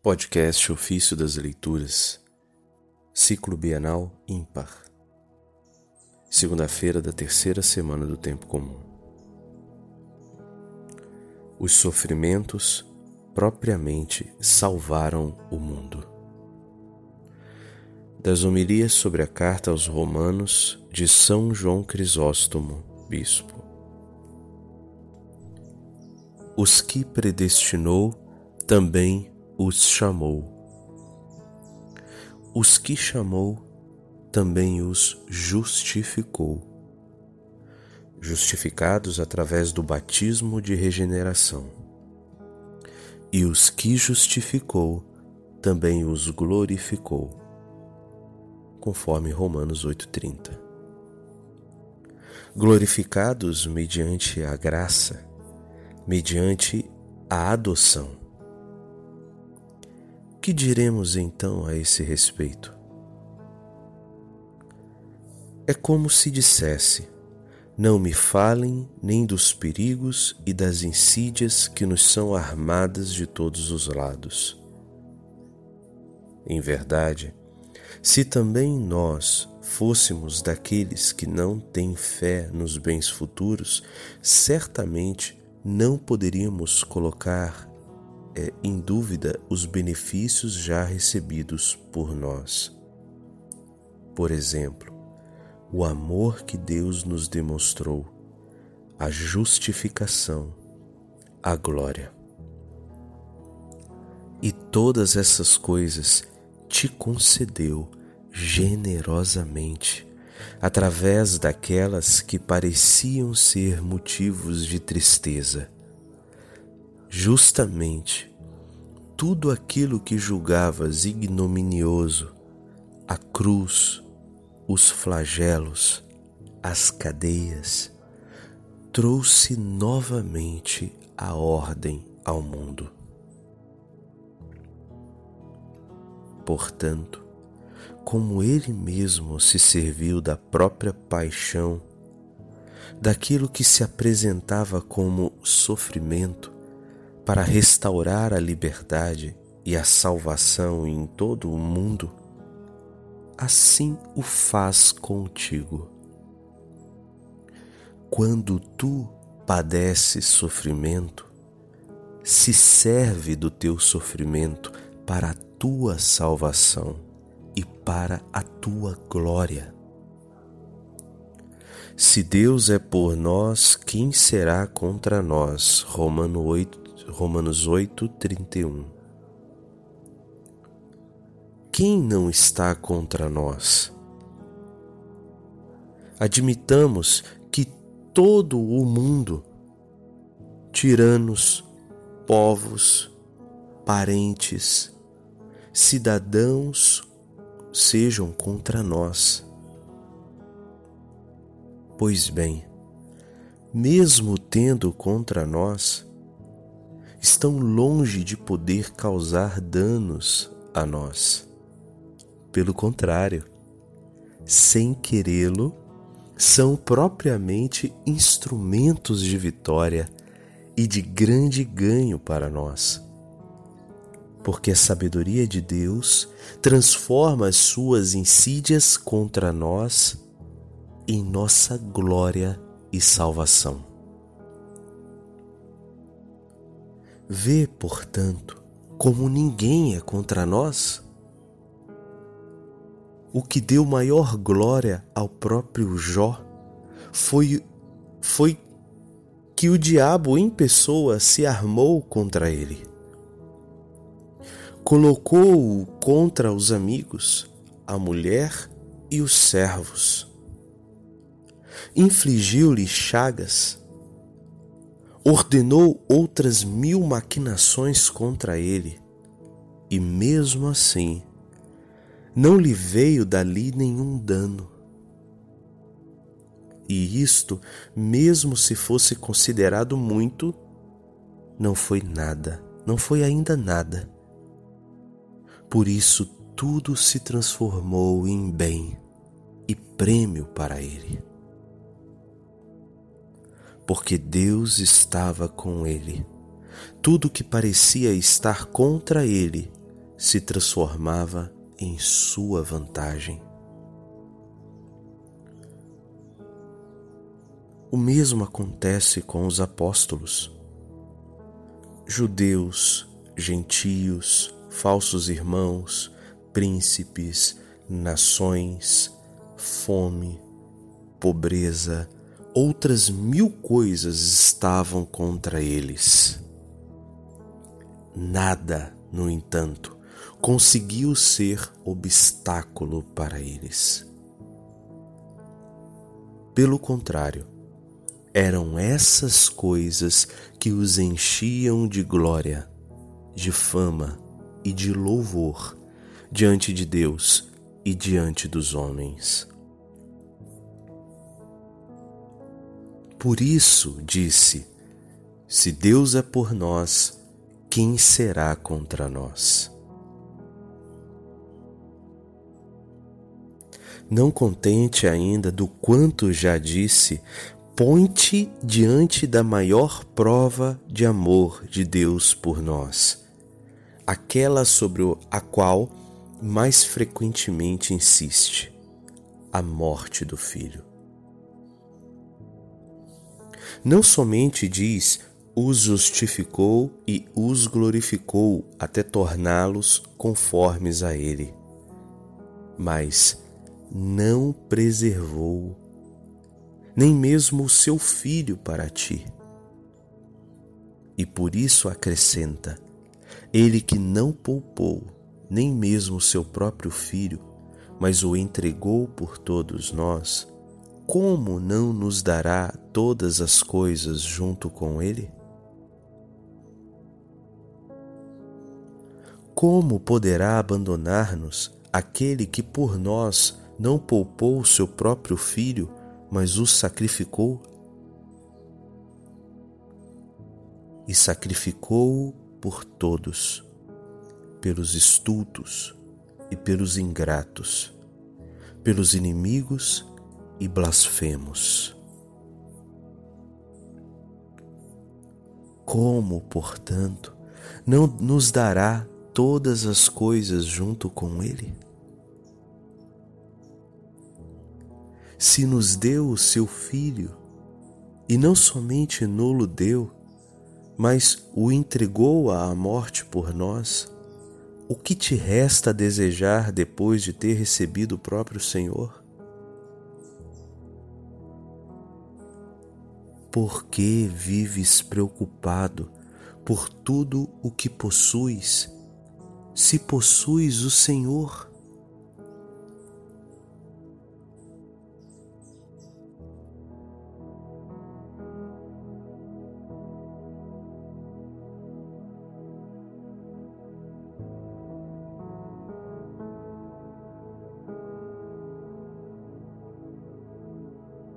Podcast Ofício das Leituras, Ciclo Bienal Ímpar, segunda-feira da terceira semana do Tempo Comum. Os sofrimentos propriamente salvaram o mundo. Das homilias sobre a carta aos Romanos de São João Crisóstomo, Bispo. Os que predestinou também os chamou. Os que chamou, também os justificou. Justificados através do batismo de regeneração. E os que justificou, também os glorificou. Conforme Romanos 8,30. Glorificados mediante a graça, mediante a adoção que diremos então a esse respeito? É como se dissesse: Não me falem nem dos perigos e das insídias que nos são armadas de todos os lados. Em verdade, se também nós fôssemos daqueles que não têm fé nos bens futuros, certamente não poderíamos colocar é, em dúvida os benefícios já recebidos por nós. Por exemplo, o amor que Deus nos demonstrou, a justificação, a glória. E todas essas coisas te concedeu generosamente, através daquelas que pareciam ser motivos de tristeza justamente tudo aquilo que julgavas ignominioso, a cruz, os flagelos, as cadeias, trouxe novamente a ordem ao mundo. Portanto, como ele mesmo se serviu da própria paixão, daquilo que se apresentava como sofrimento, para restaurar a liberdade e a salvação em todo o mundo, assim o faz contigo. Quando tu padeces sofrimento, se serve do teu sofrimento para a tua salvação e para a tua glória. Se Deus é por nós, quem será contra nós? Romano 8, Romanos 8, 31. Quem não está contra nós? Admitamos que todo o mundo, tiranos, povos, parentes, cidadãos, sejam contra nós. Pois bem, mesmo tendo contra nós, estão longe de poder causar danos a nós. Pelo contrário, sem querê-lo, são propriamente instrumentos de vitória e de grande ganho para nós. Porque a sabedoria de Deus transforma as suas insídias contra nós em nossa glória e salvação. Vê, portanto, como ninguém é contra nós. O que deu maior glória ao próprio Jó foi, foi que o diabo em pessoa se armou contra ele. Colocou-o contra os amigos, a mulher e os servos. Infligiu-lhe chagas ordenou outras mil maquinações contra ele, e mesmo assim não lhe veio dali nenhum dano. E isto, mesmo se fosse considerado muito, não foi nada, não foi ainda nada. Por isso tudo se transformou em bem e prêmio para ele porque Deus estava com ele. Tudo que parecia estar contra ele se transformava em sua vantagem. O mesmo acontece com os apóstolos. Judeus, gentios, falsos irmãos, príncipes, nações, fome, pobreza, outras mil coisas estavam contra eles. Nada, no entanto, conseguiu ser obstáculo para eles. Pelo contrário, eram essas coisas que os enchiam de glória, de fama e de louvor diante de Deus e diante dos homens. Por isso disse: Se Deus é por nós, quem será contra nós? Não contente ainda do quanto já disse, põe-te diante da maior prova de amor de Deus por nós, aquela sobre a qual mais frequentemente insiste: a morte do filho. Não somente diz os justificou e os glorificou até torná-los conformes a Ele, mas não preservou nem mesmo o seu filho para ti. E por isso acrescenta: Ele que não poupou nem mesmo o seu próprio filho, mas o entregou por todos nós, como não nos dará todas as coisas junto com ele? Como poderá abandonar-nos aquele que por nós não poupou o seu próprio filho, mas o sacrificou? E sacrificou-o por todos pelos estultos e pelos ingratos, pelos inimigos e blasfemos. Como, portanto, não nos dará todas as coisas junto com Ele? Se nos deu o seu Filho, e não somente nulo deu, mas o entregou à morte por nós, o que te resta a desejar depois de ter recebido o próprio Senhor? Por que vives preocupado por tudo o que possuis, se possuis o Senhor?